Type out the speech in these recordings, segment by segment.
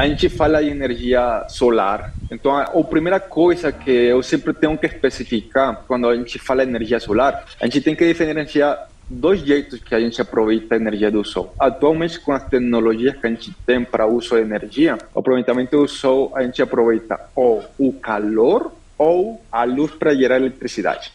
a gente fala de energia solar. Então, a, a primeira coisa que eu sempre tenho que especificar quando a gente fala de energia solar, a gente tem que diferenciar dois jeitos que a gente aproveita a energia do sol. Atualmente, com as tecnologias que a gente tem para uso de energia, o aproveitamento do sol, a gente aproveita ou o calor ou a luz para gerar eletricidade.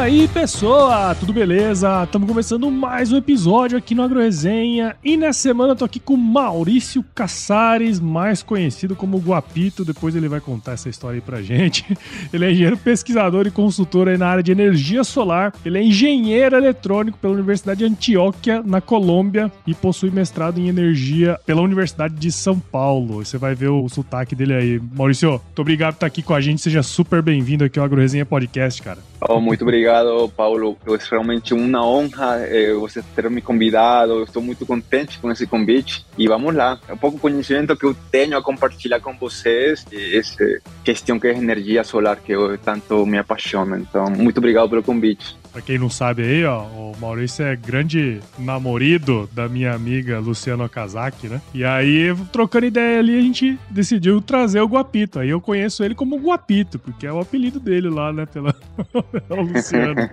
Aí, pessoa? Tudo beleza? Estamos começando mais um episódio aqui no AgroResenha e nessa semana eu tô aqui com Maurício Caçares, mais conhecido como Guapito. Depois ele vai contar essa história aí pra gente. Ele é engenheiro pesquisador e consultor aí na área de energia solar. Ele é engenheiro eletrônico pela Universidade de Antioquia, na Colômbia, e possui mestrado em energia pela Universidade de São Paulo. Você vai ver o sotaque dele aí. Maurício, muito obrigado por estar aqui com a gente. Seja super bem-vindo aqui ao AgroResenha Podcast, cara. Oh, muito obrigado, Paulo. É realmente uma honra eh, você ter me convidado. Estou muito contente com esse convite. E vamos lá. Um pouco conhecimento que eu tenho a compartilhar com vocês. Essa questão que é energia solar, que eu tanto me apaixona. Então, muito obrigado pelo convite. Pra quem não sabe aí, ó, o Maurício é grande namorado da minha amiga Luciana Okazaki, né? E aí, trocando ideia ali, a gente decidiu trazer o Guapito. Aí eu conheço ele como Guapito, porque é o apelido dele lá, né? Pela, pela Luciana.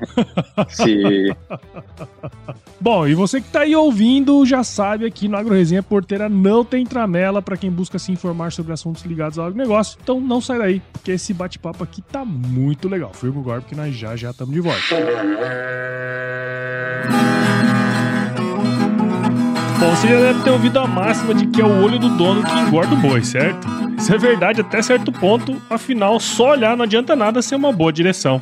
Sim. Bom, e você que tá aí ouvindo já sabe aqui no AgroResenha Porteira não tem tramela para quem busca se informar sobre assuntos ligados ao agronegócio. Então não sai daí, porque esse bate-papo aqui tá muito legal. Fui com o Gorb que nós já já estamos de volta. Bom, você já deve ter ouvido a máxima de que é o olho do dono que engorda o boi, certo? Isso é verdade até certo ponto, afinal, só olhar não adianta nada ser uma boa direção.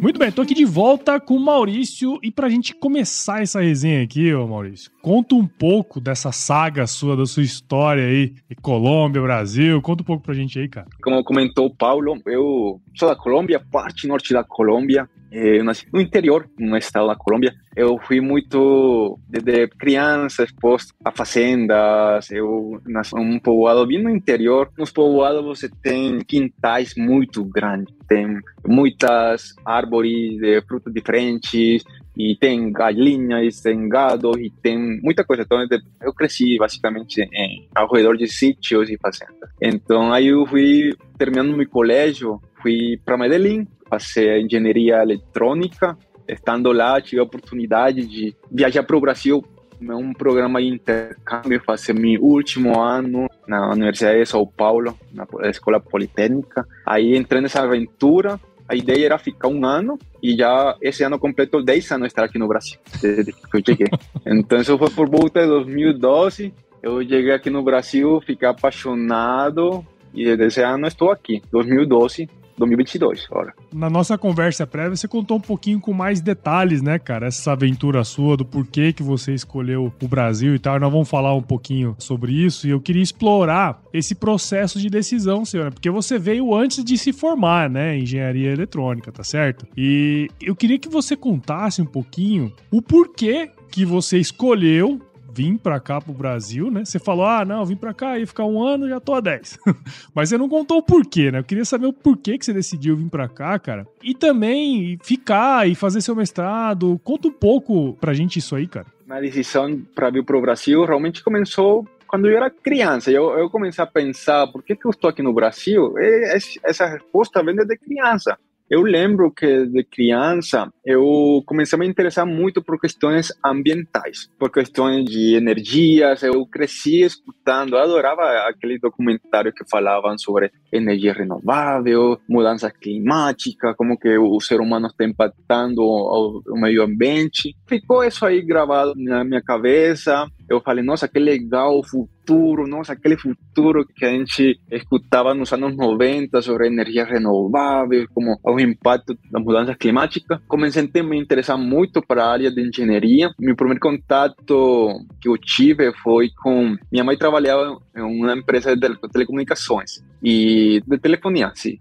Muito bem, tô aqui de volta com o Maurício. E pra gente começar essa resenha aqui, ô Maurício, conta um pouco dessa saga sua, da sua história aí, Colômbia, Brasil, conta um pouco pra gente aí, cara. Como comentou o Paulo, eu sou da Colômbia, parte norte da Colômbia, eu nasci no interior, no estado da Colômbia. Eu fui muito, desde criança, exposto a fazendas. Eu nasci num povoado bem no interior. Nos povoados você tem quintais muito grandes, tem muitas árvores de frutas diferentes, e tem galinhas, tem gado e tem muita coisa. Então eu cresci basicamente em, ao redor de sítios e fazendas. Então aí eu fui terminando meu colégio, fui para Medellín passei engenharia eletrônica. Estando lá, tive a oportunidade de viajar para o Brasil um programa de intercâmbio, fazer meu último ano na Universidade de São Paulo, na Escola Politécnica. Aí entrei nessa aventura. A ideia era ficar um ano e já esse ano completo 10 anos estar aqui no Brasil, desde que eu cheguei. Então, isso foi por volta de 2012. Eu cheguei aqui no Brasil, fiquei apaixonado e desde esse ano estou aqui, 2012, 2022, ora. Na nossa conversa prévia, você contou um pouquinho com mais detalhes, né, cara? Essa aventura sua, do porquê que você escolheu o Brasil e tal. Nós vamos falar um pouquinho sobre isso e eu queria explorar esse processo de decisão, senhora, porque você veio antes de se formar, né, em engenharia eletrônica, tá certo? E eu queria que você contasse um pouquinho o porquê que você escolheu vir para cá pro Brasil, né? Você falou, ah, não, vim para cá e ficar um ano, já tô a 10. Mas você não contou o porquê, né? Eu queria saber o porquê que você decidiu vir para cá, cara. E também ficar e fazer seu mestrado. Conta um pouco pra gente isso aí, cara. A decisão para vir pro Brasil realmente começou quando eu era criança, eu, eu comecei a pensar, por que, que eu estou aqui no Brasil? E essa resposta vem desde criança. Eu lembro que de criança eu comecei a me interessar muito por questões ambientais, por questões de energias. Eu cresci escutando, eu adorava aquele documentário que falavam sobre energia renovável, mudança climática, como que o ser humano está impactando o, o ambiente. Ficou isso aí gravado na minha cabeça. Eu falei, nossa, que legal o futuro, nossa, aquele futuro que a gente escutava nos anos 90 sobre energia renovável, como o impacto das mudanças climáticas. Comecei a me interessar muito para a área de engenharia. Meu primeiro contato que eu tive foi com... Minha mãe trabalhava em uma empresa de telecomunicações e de telefonia, sim.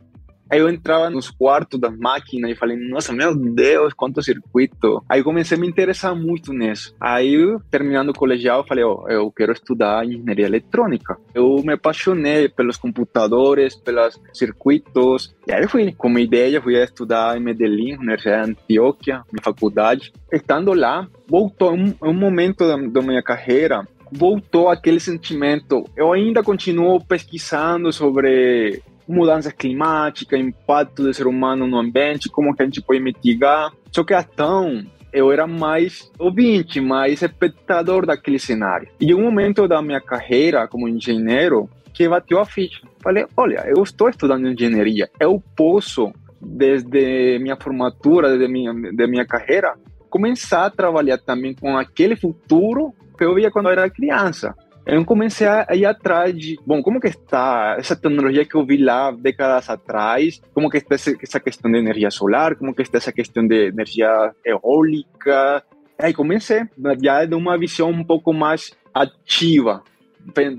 Aí eu entrava nos quartos das máquinas e falei, nossa, meu Deus, quanto circuito. Aí comecei a me interessar muito nisso. Aí, terminando o colegial, falei, oh, eu quero estudar engenharia eletrônica. Eu me apaixonei pelos computadores, pelos circuitos. E aí fui com uma ideia, fui estudar em Medellín, Universidade de Antioquia, minha faculdade. Estando lá, voltou um, um momento da, da minha carreira voltou aquele sentimento. Eu ainda continuo pesquisando sobre mudanças climáticas, impacto do ser humano no ambiente, como que a gente pode mitigar. Só que então eu era mais ouvinte, mais espectador daquele cenário. E um momento da minha carreira como engenheiro que bateu a ficha. Falei, olha, eu estou estudando engenharia, eu posso desde minha formatura, desde minha, de minha carreira, começar a trabalhar também com aquele futuro que eu via quando eu era criança eu comecei a ir atrás de, bom, como que está essa tecnologia que eu vi lá décadas atrás, como que está essa questão de energia solar, como que está essa questão de energia eólica. Aí comecei já de uma visão um pouco mais ativa,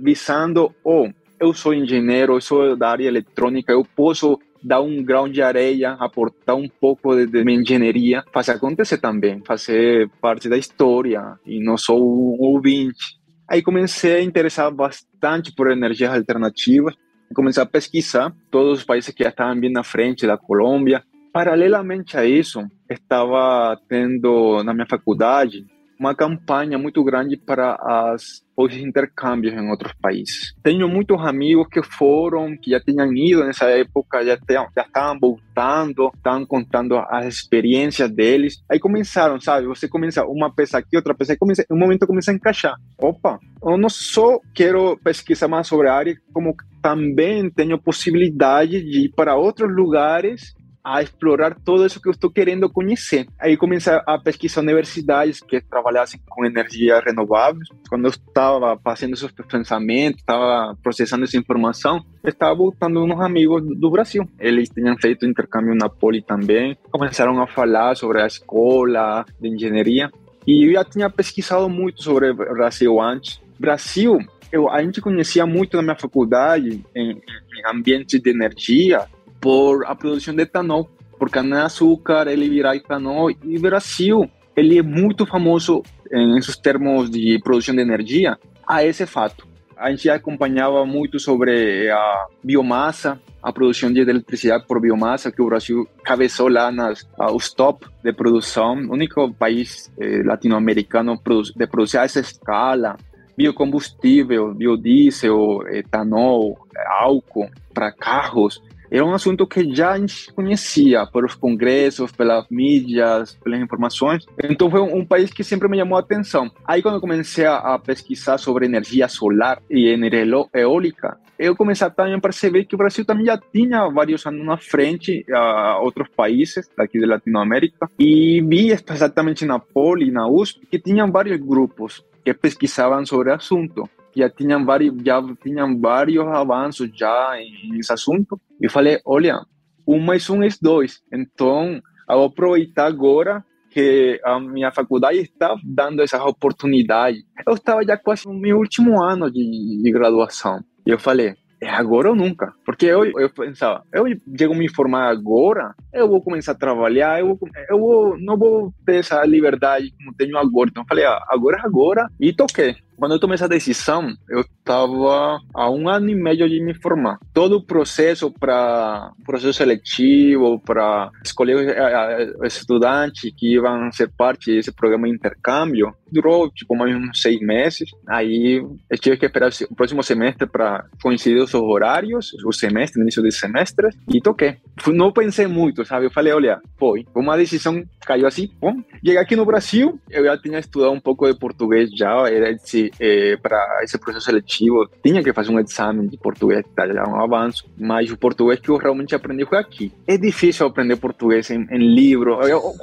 visando, oh, eu sou engenheiro, eu sou da área eletrônica, eu posso dar um grão de areia, aportar um pouco de, de minha engenharia, fazer acontecer também, fazer parte da história e não sou um ouvinte. Aí comecei a interessar bastante por energias alternativas, comecei a pesquisar todos os países que já estavam bem na frente da Colômbia. Paralelamente a isso, estava tendo na minha faculdade uma campanha muito grande para as, os intercâmbios em outros países. Tenho muitos amigos que foram, que já tinham ido nessa época, já, já estavam voltando, estavam contando as experiências deles. Aí começaram, sabe? Você começa uma peça aqui, outra peça, aí começa, um momento começa a encaixar. Opa, eu não só quero pesquisar mais sobre a área, como também tenho possibilidade de ir para outros lugares a explorar todo isso que eu estou querendo conhecer. Aí comecei a pesquisar universidades que trabalhassem com energia renovável. Quando eu estava fazendo esses pensamentos, estava processando essa informação, estava voltando uns amigos do Brasil. Eles tinham feito intercâmbio na Poli também. Começaram a falar sobre a escola de engenharia. E eu já tinha pesquisado muito sobre o Brasil antes. Brasil, eu, a gente conhecia muito na minha faculdade, em, em ambientes de energia, por a produção de etanol, por cana-açúcar, ele virar etanol, e o Brasil, ele é muito famoso em esses termos de produção de energia a esse fato. A gente acompanhava muito sobre a biomassa, a produção de eletricidade por biomassa, que o Brasil cabeçou lá nas os top de produção, o único país eh, latino-americano de produzir a essa escala, biocombustível, biodiesel, etanol, álcool para carros era um assunto que já a gente conhecia pelos congressos, pelas mídias, pelas informações. Então foi um, país que sempre me chamou a atenção. Aí quando comecei a, a pesquisar sobre energia solar e energia eólica, eu comecei a também perceber que o Brasil também já tinha vários anos na frente a outros países daqui da Latinoamérica e vi exatamente na Poli, na USP, que tinham vários grupos que pesquisavam sobre o assunto já tinham vários, já tinham vários avanços já nesse assunto. E falei, olha, um mais um é dois. Então, eu vou aproveitar agora que a minha faculdade está dando essa oportunidade. Eu estava já quase no meu último ano de, de graduação. E eu falei, é agora ou nunca. Porque eu, eu pensava, eu chego a me formar agora, eu vou começar a trabalhar, eu, vou, eu vou, não vou ter essa liberdade como tenho agora. Então eu falei, ah, agora é agora, e toquei. Quando eu tomei essa decisão, eu estava a um ano e meio de me formar. Todo o processo para processo seletivo, para escolher eh, estudantes que iam ser parte desse programa de intercâmbio, durou tipo mais uns seis meses. Aí eu tive que esperar o próximo semestre para coincidir os horários, o semestre, início de semestre, e toquei. Não pensei muito, sabe? Eu falei, olha, foi uma decisão, caiu assim, bom. Cheguei aqui no Brasil, eu já tinha estudado um pouco de português já, era esse eh, para esse processo seletivo, tinha que fazer um exame de português, tá, já um avanço, mas o português que eu realmente aprendi foi aqui. É difícil aprender português em, em livro,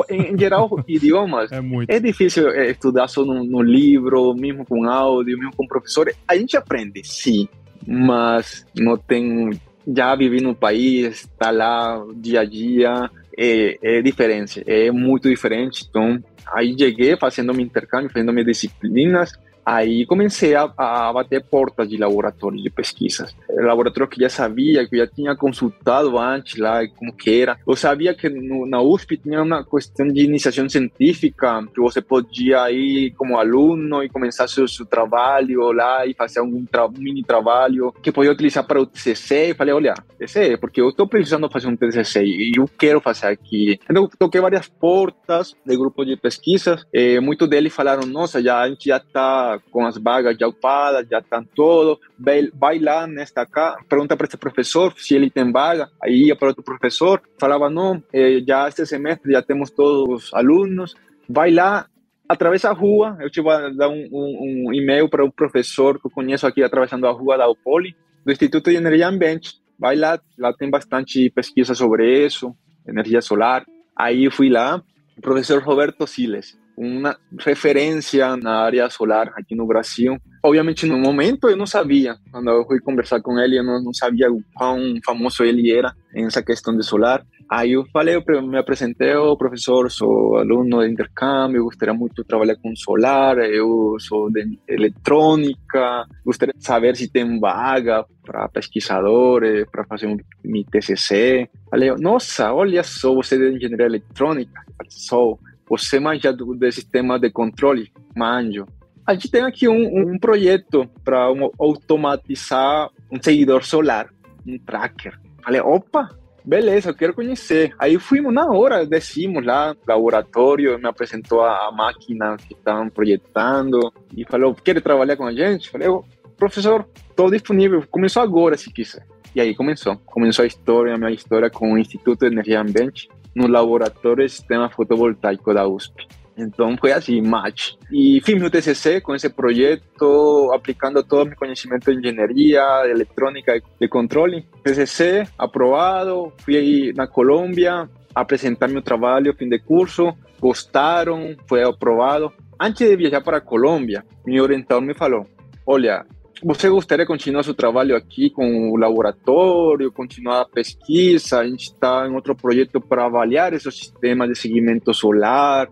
em, em geral, idiomas. É muito. É difícil eh, estudar só no, no livro, mesmo com áudio, mesmo com professor. A gente aprende, sim, mas não tem. Já vivi no país, está lá dia a dia, é, é diferente, é muito diferente. Então, aí cheguei fazendo meu intercâmbio, fazendo minhas disciplinas, Aí comecei a, a, bater portas de laboratórios de pesquisas. Laboratórios que já sabia, que já tinha consultado antes lá como que era. Eu sabia que no, na USP tinha uma questão de iniciação científica, que você podia ir como aluno e começar seu, seu trabalho lá e fazer algum tra mini trabalho que podia utilizar para o TCC. E falei, olha, é porque eu estou precisando fazer um TCC e eu quero fazer aqui. Então, toquei várias portas de grupo de pesquisas. E muitos deles falaram, nossa, já a gente já está com as vagas já ocupadas, já estão todos, vai, vai lá nesta cá, pergunta para esse professor se ele tem vaga, aí ia para outro professor, falava, não, eh, já este semestre já temos todos os alunos, vai lá, atravessa a rua, eu tive a dar um e-mail para um professor que eu conheço aqui atravessando a rua da UPOLI, do Instituto de Energia Ambiente, vai lá, lá tem bastante pesquisa sobre isso, energia solar, aí eu fui lá, o professor Roberto Siles, uma referência na área solar aqui no Brasil. Obviamente, no momento eu não sabia. Quando eu fui conversar com ele, eu não, não sabia o quão famoso ele era nessa questão de solar. Aí eu falei, eu me apresentei, o professor, sou aluno de intercâmbio, gostaria muito de trabalhar com solar, eu sou de eletrônica, gostaria de saber se tem vaga para pesquisadores, para fazer um meu TCC. Falei, nossa, olha só, você é de engenharia eletrônica? Sou você manja do, do sistema de controle? Manjo. A gente tem aqui um, um projeto para um, automatizar um seguidor solar, um tracker. Falei, opa, beleza, eu quero conhecer. Aí fuimos na hora, descimos lá laboratório, me apresentou a máquina que estavam projetando e falou, quer trabalhar com a gente? Falei, professor, estou disponível, começou agora se quiser. E aí começou, começou a história, a minha história com o Instituto de Energia Ambiente, no laboratório de sistema fotovoltaico da USP. Então foi assim, match. E fiz meu TCC com esse projeto, aplicando todo o meu conhecimento de engenharia, de eletrônica de controle. TCC aprovado, fui aí na Colômbia apresentar meu trabalho, fim de curso, gostaram, foi aprovado. Antes de viajar para a Colômbia, meu orientador me falou: Olha, você gostaria de continuar seu trabalho aqui com o laboratório, continuar a pesquisa? A gente está em outro projeto para avaliar esse sistema de seguimento solar.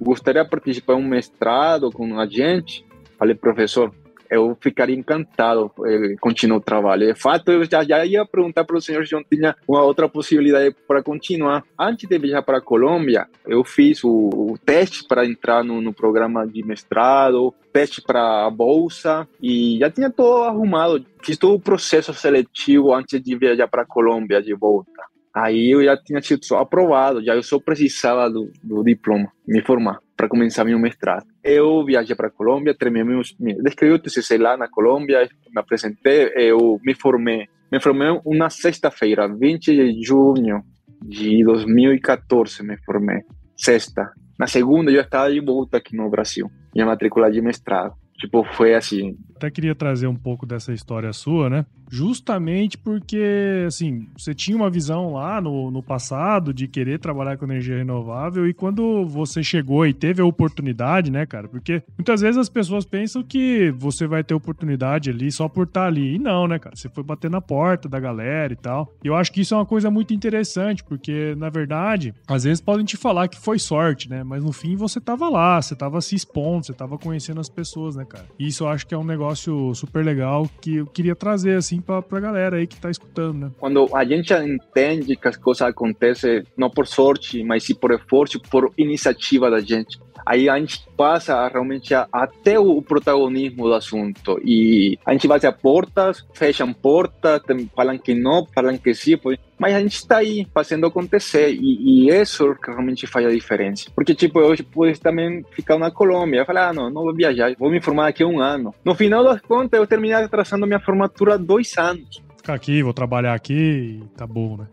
Gostaria de participar de um mestrado com a gente? Falei, professor, eu ficaria encantado eh, continuar o trabalho. De fato, eu já, já ia perguntar para o senhor se não tinha uma outra possibilidade para continuar. Antes de viajar para a Colômbia, eu fiz o, o teste para entrar no, no, programa de mestrado, teste para a bolsa e já tinha tudo arrumado. Fiz todo o processo seletivo antes de viajar para a Colômbia de volta. Aí eu já tinha sido aprovado, já eu só precisava do, do diploma, me formar para começar meu mestrado. Eu viajei para a Colômbia, terminei meu, descrevi o TCC lá na Colômbia, me apresentei, eu me formei. Me formei uma sexta-feira, 20 de junho de 2014, me formei. Sexta. Na segunda, eu estava de volta aqui no Brasil, minha matrícula de mestrado. Tipo, foi assim. Até queria trazer um pouco dessa história sua, né? Justamente porque, assim, você tinha uma visão lá no, no passado de querer trabalhar com energia renovável e quando você chegou e teve a oportunidade, né, cara? Porque muitas vezes as pessoas pensam que você vai ter oportunidade ali só por estar ali. E não, né, cara? Você foi bater na porta da galera e tal. E eu acho que isso é uma coisa muito interessante, porque, na verdade, às vezes podem te falar que foi sorte, né? Mas no fim você tava lá, você tava se expondo, você tava conhecendo as pessoas, né, cara? E isso eu acho que é um negócio super legal que eu queria trazer, assim, pra, pra galera aí que tá escutando, né? Quando a gente entende que as coisas acontecem não por sorte, mas sim por esforço, por iniciativa da gente aí a gente passa realmente até o protagonismo do assunto e a gente bate a portas, fecham portas, falam que não, falam que sim, mas a gente está aí fazendo acontecer e, e, isso que realmente faz a diferença. Porque, tipo, eu pude também ficar na Colômbia, falar, ah, não, não vou viajar, vou me formar daqui a um ano. No final das contas, eu terminei atrasando minha formatura dois anos ficar aqui, vou trabalhar aqui e tá bom, né?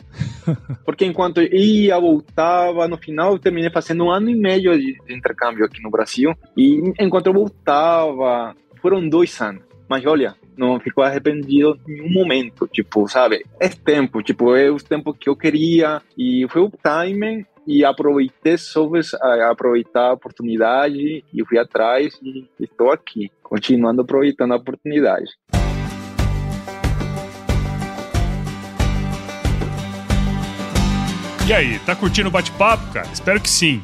Porque enquanto ia, voltava, no final eu terminei fazendo um ano e meio de intercâmbio aqui no Brasil. E enquanto eu voltava, foram dois anos. Mas olha, não ficou arrependido em um momento, tipo, sabe? É tempo, tipo, é o tempo que eu queria e foi o timing e aproveitei, soube aproveitar a oportunidade e fui atrás e estou aqui, continuando aproveitando a oportunidade. E aí, tá curtindo o bate-papo, cara? Espero que sim.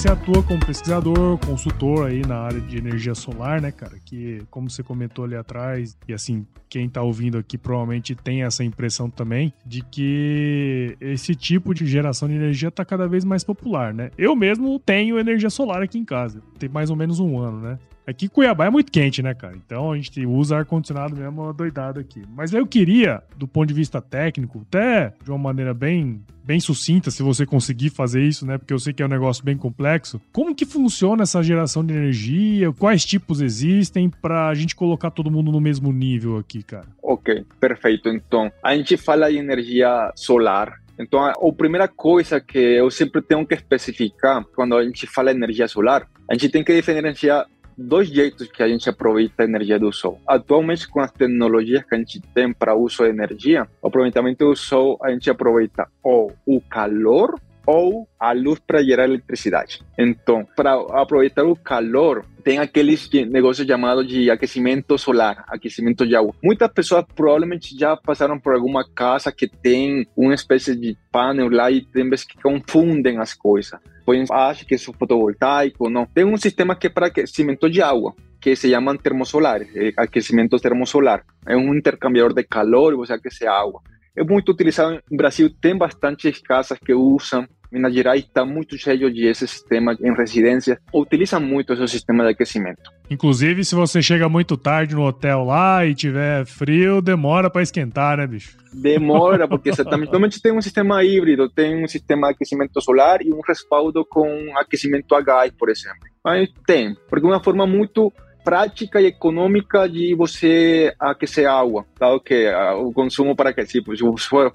Você atua como pesquisador, consultor aí na área de energia solar, né, cara? Que, como você comentou ali atrás, e assim, quem tá ouvindo aqui provavelmente tem essa impressão também, de que esse tipo de geração de energia tá cada vez mais popular, né? Eu mesmo tenho energia solar aqui em casa, tem mais ou menos um ano, né? Aqui Cuiabá é muito quente, né, cara? Então a gente usa ar-condicionado mesmo doidado aqui. Mas eu queria, do ponto de vista técnico, até de uma maneira bem, bem sucinta, se você conseguir fazer isso, né? Porque eu sei que é um negócio bem complexo. Como que funciona essa geração de energia? Quais tipos existem para a gente colocar todo mundo no mesmo nível aqui, cara? Ok, perfeito. Então, a gente fala de energia solar, então, a, primeira coisa que eu sempre tenho que especificar quando a gente fala energia solar, a gente tem que diferenciar dois jeitos que a gente aproveita a energia do sol. Atualmente, com as tecnologias que a gente tem para uso de energia, o aproveitamento do sol, a gente aproveita ou o calor ou a luz para gerar eletricidade. Então, para aproveitar o calor, tem aqueles negócios chamados de aquecimento solar, aquecimento de água. Muitas pessoas provavelmente já passaram por alguma casa que tem uma espécie de painel lá e tem vezes que confundem as coisas. Pois acham que é fotovoltaico, não. Tem um sistema que é para aquecimento de água, que se llaman termosolares, eh, aquecimento termosolar. É um intercambiador de calor e você aquece água. É muito utilizado no Brasil, tem bastantes casas que usam Minas Gerais está muito cheio de esse sistema em residência, utiliza muito esse sistema de aquecimento. Inclusive, se você chega muito tarde no hotel lá e tiver frio, demora para esquentar, né, bicho? Demora, porque exatamente. Tem um sistema híbrido, tem um sistema de aquecimento solar e um respaldo com aquecimento a gás, por exemplo. Mas tem, porque é uma forma muito prática e econômica de você aquecer água, claro que o consumo para que tipo, se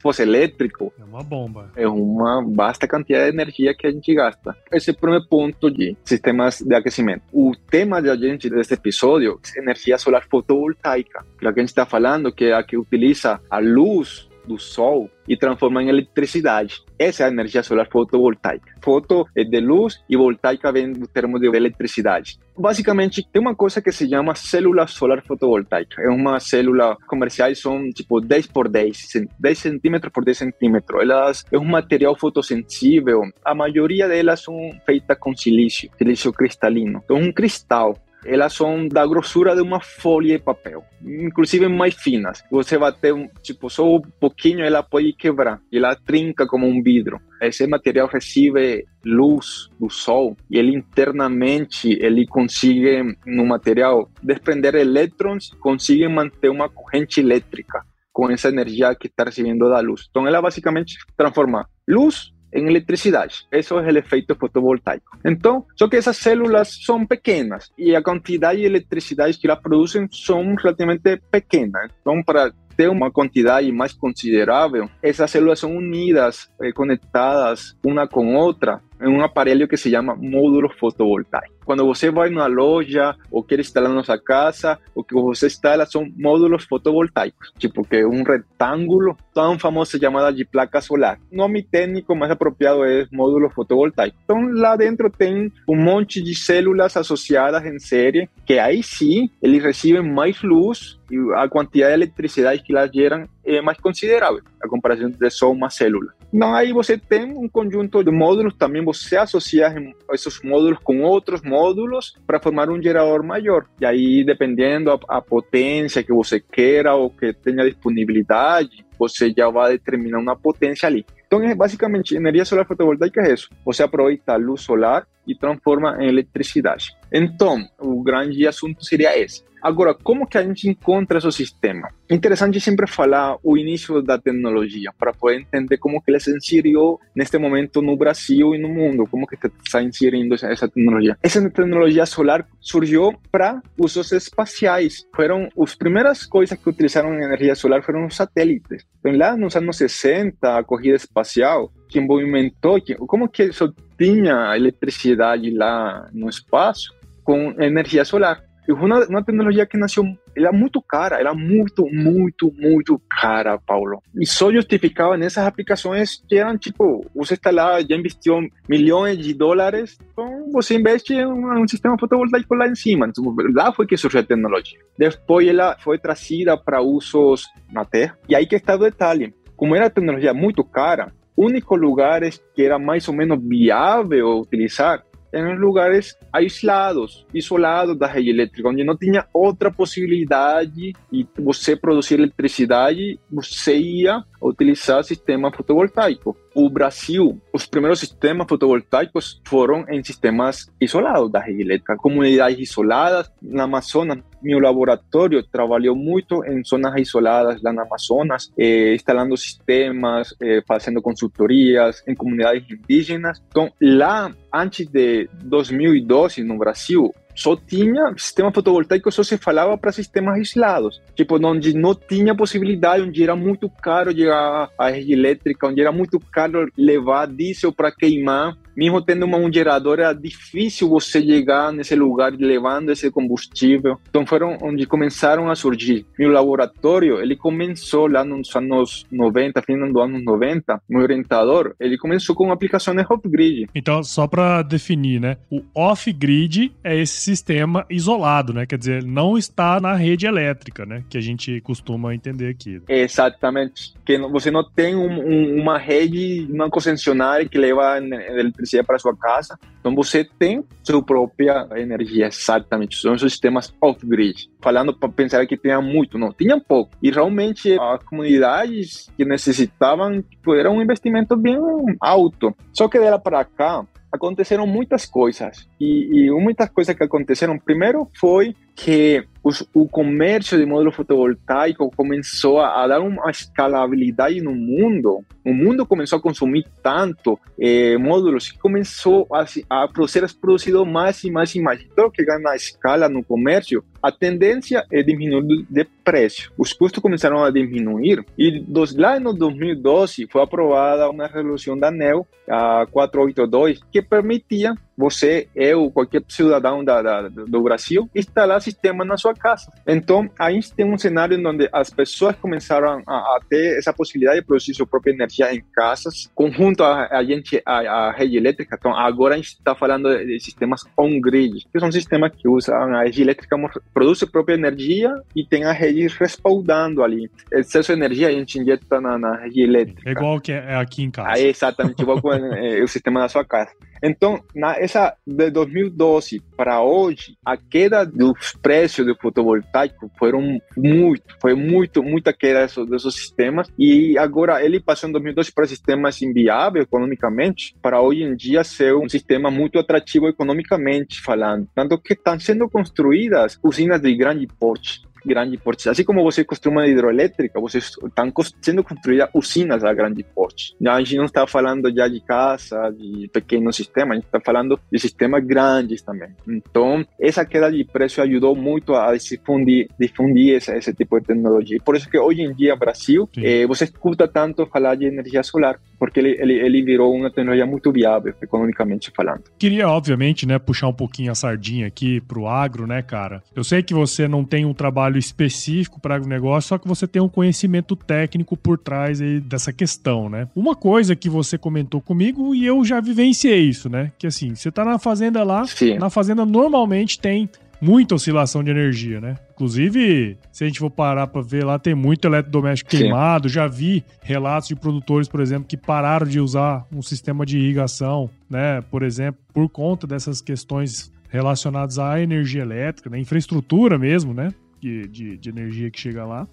fosse elétrico é uma bomba, é uma vasta quantidade de energia que a gente gasta. Esse é o primeiro ponto de sistemas de aquecimento. O tema da gente desse episódio é energia solar fotovoltaica, que a gente está falando que é a que utiliza a luz do sol e transforma em eletricidade. Essa é a energia solar fotovoltaica. Foto é de luz e voltaica vem do termo de eletricidade. Basicamente, tem uma coisa que se chama célula solar fotovoltaica. É uma célula comerciais, são tipo 10 por 10, 10 centímetros por 10 centímetros. Elas é um material fotossensível. A maioria delas são feitas com silício, silício cristalino. Então, um cristal elas são da grossura de uma folha de papel, inclusive mais finas. Você bater um, tipo só um pouquinho, ela pode quebrar, e ela trinca como um vidro. Esse material recebe luz do sol e ele internamente ele consegue no material desprender elétrons, consegue manter uma corrente elétrica com essa energia que está recebendo da luz. Então ela basicamente transforma luz en electricidad. Eso es el efecto fotovoltaico. Entonces, só que esas células son pequeñas y la cantidad de electricidad que las producen son relativamente pequeñas. Entonces, para ter uma quantidade mais considerável, essas células são unidas, eh, conectadas uma com outra, em um aparelho que se chama módulo fotovoltaico. Quando você vai numa loja ou quer instalar na sua casa, o que você instala são módulos fotovoltaicos, tipo que é um retângulo, tão famoso chamada de placa solar. O nome técnico mais apropriado é módulo fotovoltaico. Então lá dentro tem um monte de células associadas em série, que aí sim eles recebem mais luz e a quantidade de eletricidade que elas geram é mais considerável, a comparação de só uma célula. Então aí você tem um conjunto de módulos, também você associa esses módulos com outros módulos para formar um gerador maior. E aí, dependendo a, a potência que você queira ou que tenha disponibilidade, você já vai determinar uma potência ali. Então, é basicamente, energia solar fotovoltaica é isso. Você aproveita a luz solar e transforma em eletricidade. Então, o grande assunto seria esse. Agora, como que a gente encontra esse sistema? Interessante sempre falar o início da tecnologia, para poder entender como que ela se inseriu neste momento no Brasil e no mundo, como que está inserindo essa tecnologia. Essa tecnologia solar surgiu para usos espaciais. Foram as primeiras coisas que utilizaram energia solar foram os satélites. Então, lá nos anos 60, a corrida espacial, quem movimentou, como que só tinha eletricidade lá no espaço com energia solar. E uma, uma tecnologia que nasceu, ela é muito cara, ela é muito, muito, muito cara, Paulo. E só justificava nessas aplicações que eram tipo, você está lá, já investiu milhões de dólares, então você investe em um sistema fotovoltaico lá em cima. Então, lá foi que surgiu a tecnologia. Depois ela foi trazida para usos na Terra. E aí que está o detalhe. Como era tecnologia muito cara, únicos lugares que era mais ou menos viável utilizar em lugares aislados, isolados da rede elétrica, onde não tinha outra possibilidade de você produzir eletricidade, você ia utilizar sistema fotovoltaico. O Brasil, os primeiros sistemas fotovoltaicos foram em sistemas isolados da rede comunidades isoladas. Na Amazonas, meu laboratório trabalhou muito em zonas isoladas lá na Amazonas, eh, instalando sistemas, eh, fazendo consultorias em comunidades indígenas. Então, lá, antes de 2012, no Brasil, só tinha sistema fotovoltaico, só se falava para sistemas aislados, tipo, onde não tinha possibilidade, onde era muito caro chegar à rede elétrica, onde era muito caro levar diesel para queimar mesmo tendo uma, um gerador, era difícil você chegar nesse lugar levando esse combustível. Então foram onde começaram a surgir. Meu laboratório, ele começou lá nos anos 90, final dos anos 90, meu orientador, ele começou com aplicações off-grid. Então, só para definir, né? O off-grid é esse sistema isolado, né? Quer dizer, não está na rede elétrica, né? Que a gente costuma entender aqui. Exatamente. Que você não tem um, um, uma rede, uma concessionária que leva eletricidade para sua casa. Então você tem sua própria energia, exatamente. São sistemas off-grid. Falando para pensar que tinha muito, não, tinha pouco. E realmente as comunidades que necessitavam era um investimento bem alto. Só que dela para cá aconteceram muitas coisas. E, e muitas coisas que aconteceram, primeiro foi que os, o comércio de módulo fotovoltaico começou a, dar uma escalabilidade no mundo. O mundo começou a consumir tanto eh, módulos que começou a, a ser produzido mais e mais e mais. Então, que ganha escala no comércio, a tendência é diminuir de preço. Os custos começaram a diminuir e dos, lá no 2012 foi aprovada uma resolução da ANEL, a 482, que permitia você, eu, qualquer cidadão da, da, do Brasil, instalar sistema na sua casa. Então, a gente tem um cenário onde as pessoas começaram a, a ter essa possibilidade de produzir sua própria energia em casas, conjunto a, a gente, a, a rede elétrica. Então, agora a gente está falando de sistemas on-grid, que são sistemas que usam a rede elétrica, produz a própria energia e tem a rede respaldando ali. Excesso de energia a gente injeta na, na rede elétrica. É igual que é aqui em casa. Ah, exatamente, igual com é, o sistema da sua casa. Então, na, essa de 2012 para hoje, a queda dos preços do fotovoltaico foram muito, foi muito, muita queda desses, desses sistemas. E agora ele passou em 2012 para sistemas inviáveis economicamente, para hoje em dia ser um sistema muito atrativo economicamente falando. Tanto que estão sendo construídas usinas de grande porte grande porte. Assim como você construir uma hidroelétrica, vocês estão sendo construídas usinas a grande porte. A gente não está falando já de casa, de pequenos sistemas, a gente está falando de sistemas grandes também. Então, essa queda de preço ajudou muito a difundir, difundir esse, esse tipo de tecnologia. Por isso que hoje em dia, Brasil, eh, você escuta tanto falar de energia solar, porque ele, ele, ele virou uma tecnologia muito viável, economicamente falando. Queria, obviamente, né, puxar um pouquinho a sardinha aqui pro agro, né, cara? Eu sei que você não tem um trabalho trabalho específico para o negócio, só que você tem um conhecimento técnico por trás aí dessa questão, né? Uma coisa que você comentou comigo e eu já vivenciei isso, né? Que assim, você tá na fazenda lá, Sim. na fazenda normalmente tem muita oscilação de energia, né? Inclusive, se a gente for parar para ver lá, tem muito eletrodoméstico Sim. queimado. Já vi relatos de produtores, por exemplo, que pararam de usar um sistema de irrigação, né? Por exemplo, por conta dessas questões relacionadas à energia elétrica, né? infraestrutura mesmo, né? De, de, de energia que chega lá.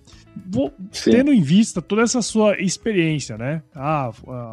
Vou, tendo em vista toda essa sua experiência, né? Ah,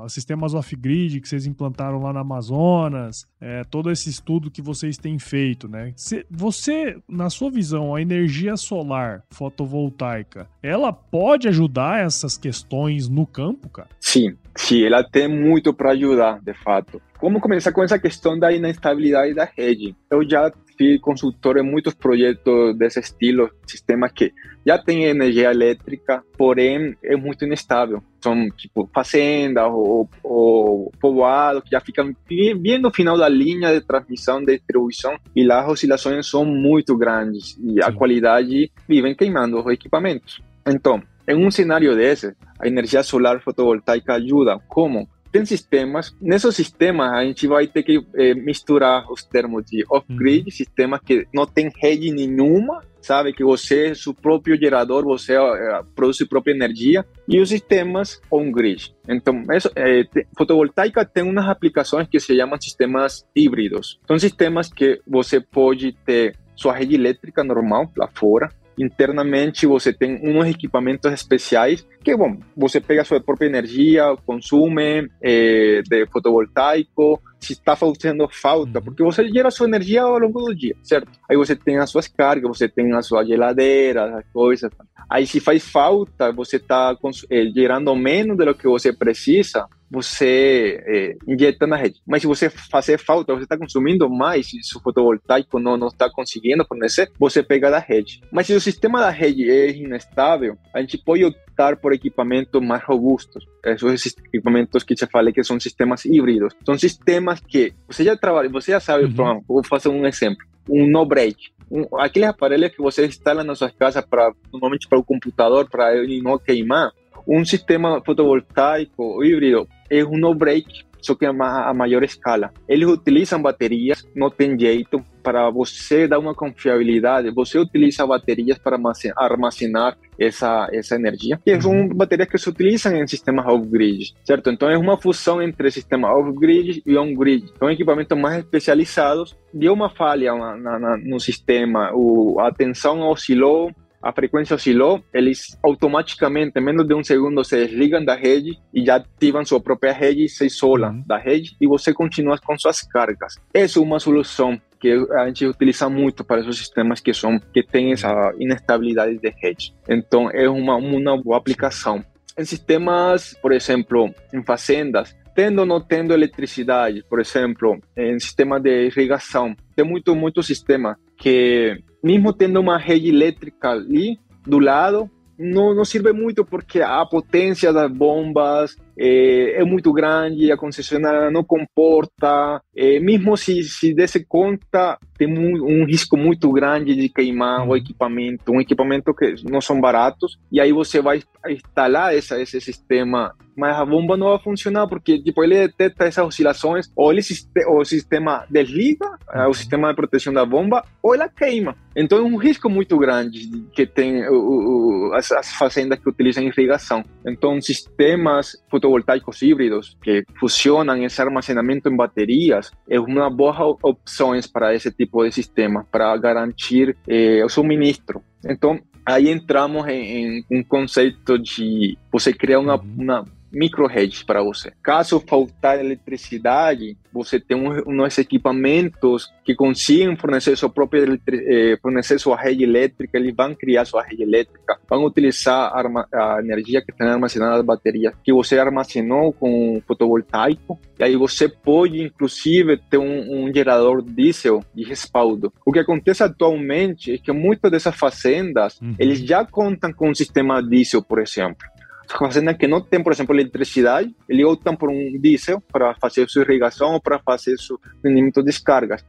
sistemas off-grid que vocês implantaram lá no Amazonas, é, todo esse estudo que vocês têm feito, né? Você, na sua visão, a energia solar fotovoltaica, ela pode ajudar essas questões no campo, cara? Sim, sim, ela tem muito para ajudar, de fato. Como começar com essa questão da inestabilidade da rede? Eu já fui consultor em muitos projetos desse estilo, sistemas que já têm energia elétrica, porém é muito inestável. São tipo fazendas ou, ou povoados que já ficam bem no final da linha de transmissão, de distribuição, e lá as oscilações são muito grandes e Sim. a qualidade vivem queimando os equipamentos. Então, em um cenário desse, a energia solar fotovoltaica ajuda. Como? Tem sistemas, nesses sistemas a gente vai ter que eh, misturar os termos de off-grid, uhum. sistemas que não tem rede nenhuma, sabe? Que você é seu próprio gerador, você eh, produz sua própria energia, e os sistemas on-grid. Então, isso, eh, fotovoltaica tem umas aplicações que se chamam sistemas híbridos. São sistemas que você pode ter sua rede elétrica normal lá fora, internamente você tem uns equipamentos especiais que, bom, você pega a sua própria energia, consume é, de fotovoltaico, se está fazendo falta, porque você gera sua energia ao longo do dia, certo? Aí você tem as suas cargas, você tem a sua geladeira, as coisas. Aí se faz falta, você está é, gerando menos do que você precisa, você é, injeta na rede. Mas se você fazer falta, você está consumindo mais, se o fotovoltaico não está conseguindo fornecer, você pega da rede. Mas se o sistema da rede é inestável, a gente pode optar por equipamentos mais robustos. Esses equipamentos que te falei que são sistemas híbridos. São sistemas que você já trabalha, você já sabe, uhum. vou fazer um exemplo. Um no-break. Um, aqueles aparelhos que você instala na sua casa para normalmente para o computador para ele não queimar um sistema fotovoltaico híbrido é um no-break, só que a, a maior escala. Eles utilizam baterias, não tem jeito, para você dar uma confiabilidade, você utiliza baterias para armazenar essa, essa energia, que são baterias que se utilizam em sistemas off-grid, certo? Então é uma fusão entre sistema off-grid e on-grid. São equipamentos mais especializados. Deu uma falha na, na, no sistema, o, a tensão oscilou, a frequência oscilou, eles automaticamente, em menos de um segundo, se desligam da rede e já ativam sua própria rede se isolam uhum. da rede e você continua com suas cargas. Essa é uma solução que a gente utiliza muito para esses sistemas que são que têm essa inestabilidade de rede. Então é uma uma boa aplicação. Em sistemas, por exemplo, em fazendas, tendo ou não tendo eletricidade, por exemplo, em sistema de irrigação, tem muito muito sistema que mesmo tendo uma rede elétrica ali do lado, não, não serve muito porque a potência das bombas é, é muito grande, a concessionária não comporta, é, mesmo se, se desse conta, tem um, um, risco muito grande de queimar o equipamento, um equipamento que não são baratos, e aí você vai instalar essa, esse sistema mas a bomba não vai funcionar porque tipo ele detecta essas oscilações ou ele o sistema desliga o sistema de proteção da bomba ou ela queima. Então é um risco muito grande que tem o, o, as, as fazendas que utilizam irrigação então sistemas fotovoltaicos híbridos que fusionam esse armazenamento em baterias é uma boa opção para esse tipo de sistema, para garantir eh, o suministro. Então, aí entramos em, em um conceito de você criar uma, uma micro-hedge para você. Caso faltar eletricidade, você tem um, uns equipamentos que consigam fornecer sua própria eh, fornecer sua rede elétrica, eles vão criar sua rede elétrica, vão utilizar a, a energia que está armazenada nas baterias que você armazenou com fotovoltaico, e aí você pode inclusive ter um, um gerador diesel de respaldo. O que acontece atualmente é que muitas dessas fazendas, uhum. eles já contam com um sistema diesel, por exemplo fazendas que não têm, por exemplo, eletricidade, eles optam por um diesel para fazer sua irrigação ou para fazer seu rendimento de descargas.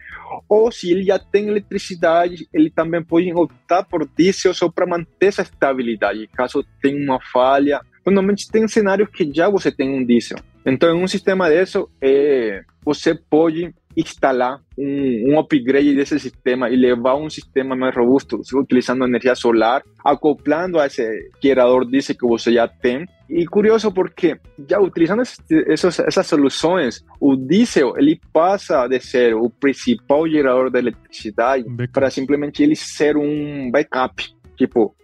Ou se ele já tem eletricidade, ele também pode optar por diesel só para manter essa estabilidade, caso tenha uma falha. Normalmente tem cenários que já você tem um diesel. Então, em um sistema desse, é, você pode instalar um, um upgrade desse sistema e levar um sistema mais robusto, utilizando energia solar, acoplando a esse gerador diesel que você já tem. E curioso porque já utilizando essas, essas soluções, o diesel ele passa de ser o principal gerador de eletricidade para simplesmente ele ser um backup. Tipo,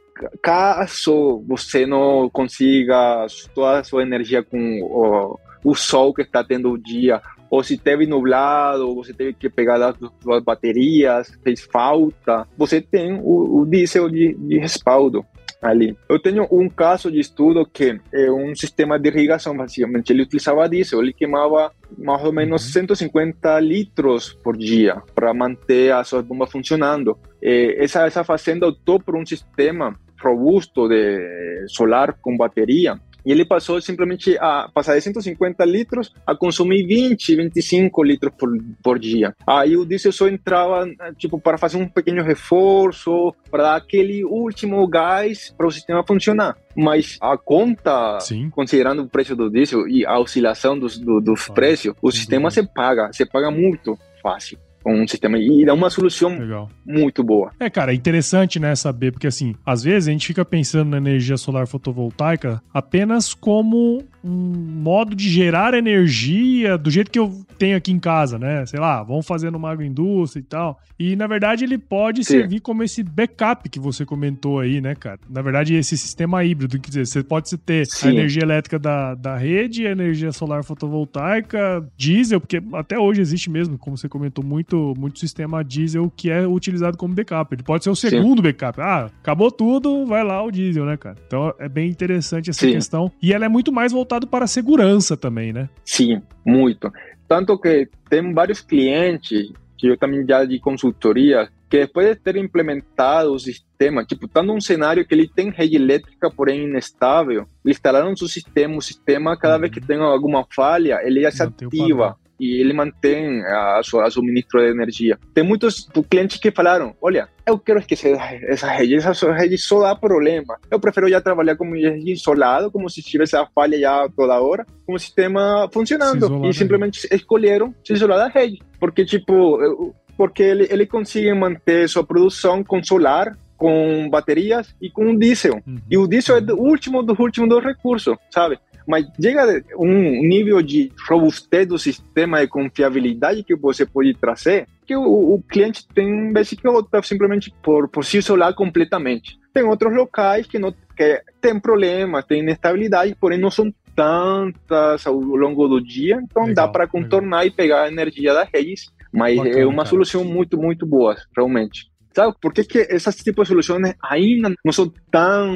caso você não consiga toda a sua energia com o, o sol que está tendo o dia ou se teve nublado, ou você teve que pegar as suas baterias, fez falta, você tem o, o diesel de, de respaldo ali. Eu tenho um caso de estudo que é um sistema de irrigação, basicamente. Ele utilizava diesel, ele queimava mais ou menos 150 uhum. litros por dia para manter as suas bombas funcionando. E essa, essa fazenda optou por um sistema robusto de solar com bateria e ele passou simplesmente a passar de 150 litros a consumir 20, 25 litros por, por dia. Aí o diesel só entrava, tipo, para fazer um pequeno reforço, para dar aquele último gás para o sistema funcionar. Mas a conta, Sim. considerando o preço do diesel e a oscilação dos, do, dos ah, preços, o sistema se paga, se paga muito fácil com um sistema e dá uma solução Legal. muito boa. É, cara, é interessante, né, saber, porque assim, às vezes a gente fica pensando na energia solar fotovoltaica apenas como um modo de gerar energia do jeito que eu tenho aqui em casa, né? Sei lá, vamos fazer numa agroindústria e tal. E na verdade ele pode Sim. servir como esse backup que você comentou aí, né, cara? Na verdade, esse sistema híbrido, quer dizer, você pode ter Sim. a energia elétrica da, da rede, a energia solar fotovoltaica, diesel, porque até hoje existe mesmo, como você comentou, muito, muito sistema diesel que é utilizado como backup. Ele pode ser o segundo Sim. backup. Ah, acabou tudo, vai lá o diesel, né, cara? Então é bem interessante essa questão. E ela é muito mais voltada voltado para a segurança também, né? Sim, muito. Tanto que tem vários clientes que eu também já de consultoria que depois de ter implementado o sistema, tipo, estando um cenário que ele tem rede elétrica, porém inestável, eles instalaram o sistema, o sistema, cada uhum. vez que tem alguma falha, ele já se ativa e ele mantém a sua suministro de energia. Tem muitos clientes que falaram: olha, eu quero esquecer essa rede, essa rede só dá problema. Eu prefiro já trabalhar como isolado, como se tivesse a falha já toda hora, com o sistema funcionando. E simplesmente escolheram se isolar da rede. Porque, tipo, porque ele, ele consegue manter sua produção com solar com baterias e com diesel. Uhum. E o diesel é o último dos últimos dos recursos, sabe? Mas chega um nível de robustez do sistema de confiabilidade que você pode trazer que o, o cliente tem vezes que opta simplesmente por, por se isolar completamente. Tem outros locais que não que tem problemas, tem inestabilidade, porém não são tantas ao longo do dia, então legal, dá para contornar legal. e pegar a energia das redes, mas Bacana, é uma cara. solução muito, muito boa, realmente. Sabe por que, que essas tipos de soluções ainda não são tão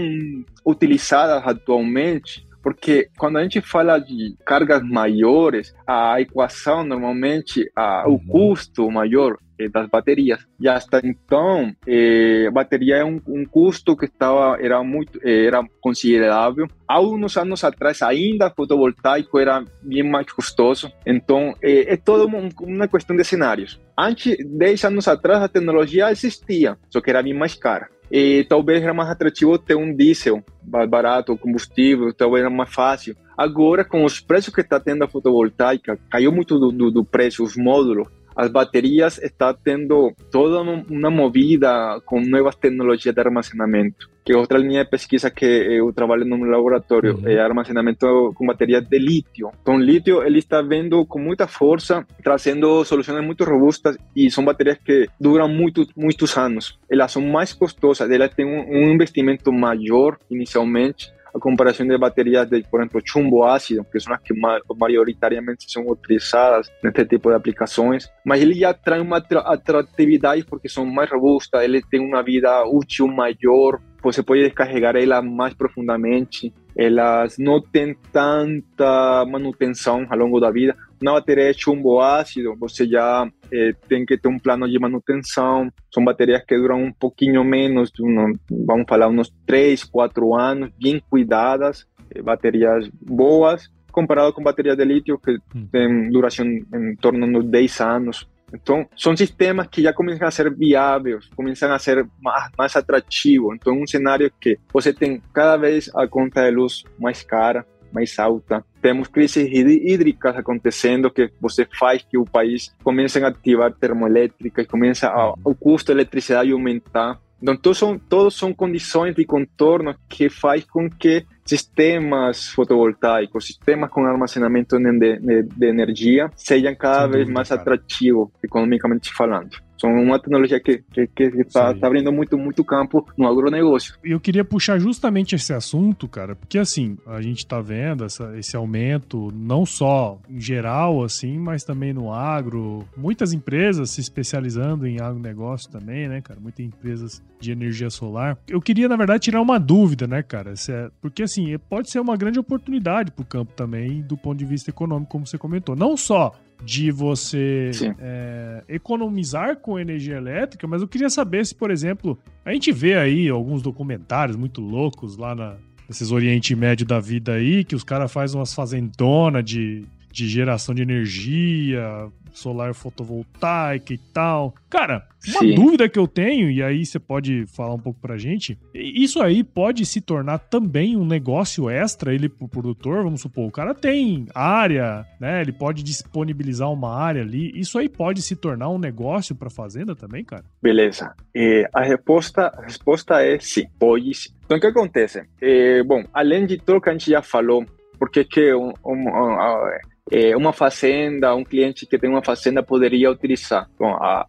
utilizadas atualmente? Porque quando a gente fala de cargas maiores, a equação normalmente, a, o uhum. custo maior é das baterias. E hasta então, eh, a bateria é um, um, custo que estava era muito eh, era considerável. Há uns anos atrás, ainda fotovoltaico era bem mais custoso. Então, é, é toda uma questão de cenários. Antes, 10 anos atrás, a tecnologia existia, só que era bem mais cara e talvez era mais atrativo ter um diesel barato, combustível, talvez era mais fácil. Agora, com os preços que está tendo a fotovoltaica, caiu muito do, do, do preço, os módulos, as baterias está tendo toda uma movida com novas tecnologias de armazenamento. Que é outra linha de pesquisa que eu trabalho meu laboratório, uhum. é armazenamento com baterias de lítio. Então, lítio, ele está vendo com muita força, trazendo soluções muito robustas e são baterias que duram muito, muitos anos. Elas são mais costosas, elas têm um, um investimento maior inicialmente, a comparação de baterias de, por exemplo, chumbo ácido, que são as que maioritariamente são utilizadas nesse tipo de aplicações, mas ele já traz uma atratividade porque são mais robustas, ele tem uma vida útil maior, você pode descarregar ela mais profundamente, elas não têm tanta manutenção ao longo da vida. Uma bateria de chumbo ácido, você já eh, tem que ter um plano de manutenção. São baterias que duram um pouquinho menos, vamos falar, uns 3, 4 anos, bem cuidadas, eh, baterias boas, comparado com baterias de lítio que hum. têm duração em torno de 10 anos. Então, são sistemas que já começam a ser viáveis, começam a ser mais, mais atrativos. Então, um cenário que você tem cada vez a conta de luz mais cara, mais alta. Temos crises hídricas acontecendo que você faz que o país comece a ativar termoelétricas, começa a, o custo da eletricidade aumentar. Então, todos são, todos são condições de contorno que faz com que sistemas fotovoltaicos, sistemas com armazenamento de, de, de energia sejam cada vez mais atrativos, economicamente falando. São uma tecnologia que está tá, tá abrindo muito, muito campo no agronegócio. Eu queria puxar justamente esse assunto, cara, porque assim, a gente está vendo essa, esse aumento, não só em geral, assim, mas também no agro. Muitas empresas se especializando em agronegócio também, né, cara? Muitas empresas de energia solar. Eu queria, na verdade, tirar uma dúvida, né, cara? É, porque assim, pode ser uma grande oportunidade para o campo também, do ponto de vista econômico, como você comentou. Não só de você é, economizar com energia elétrica, mas eu queria saber se, por exemplo, a gente vê aí alguns documentários muito loucos lá na, nesses Oriente Médio da vida aí, que os caras fazem umas fazendonas de, de geração de energia, solar fotovoltaica e tal. Cara, uma Sim. dúvida que eu tenho, e aí você pode falar um pouco pra gente, isso aí pode se tornar também um negócio extra ele pro produtor, vamos supor, o cara tem área, né, ele pode disponibilizar uma área ali, isso aí pode se tornar um negócio pra fazenda também, cara? Beleza, eh, a, resposta, a resposta é sim, pode sim. Então o que acontece? Eh, bom, além de tudo que a gente já falou, porque que um, um, um, é, uma fazenda, um cliente que tem uma fazenda poderia utilizar. Bom, a,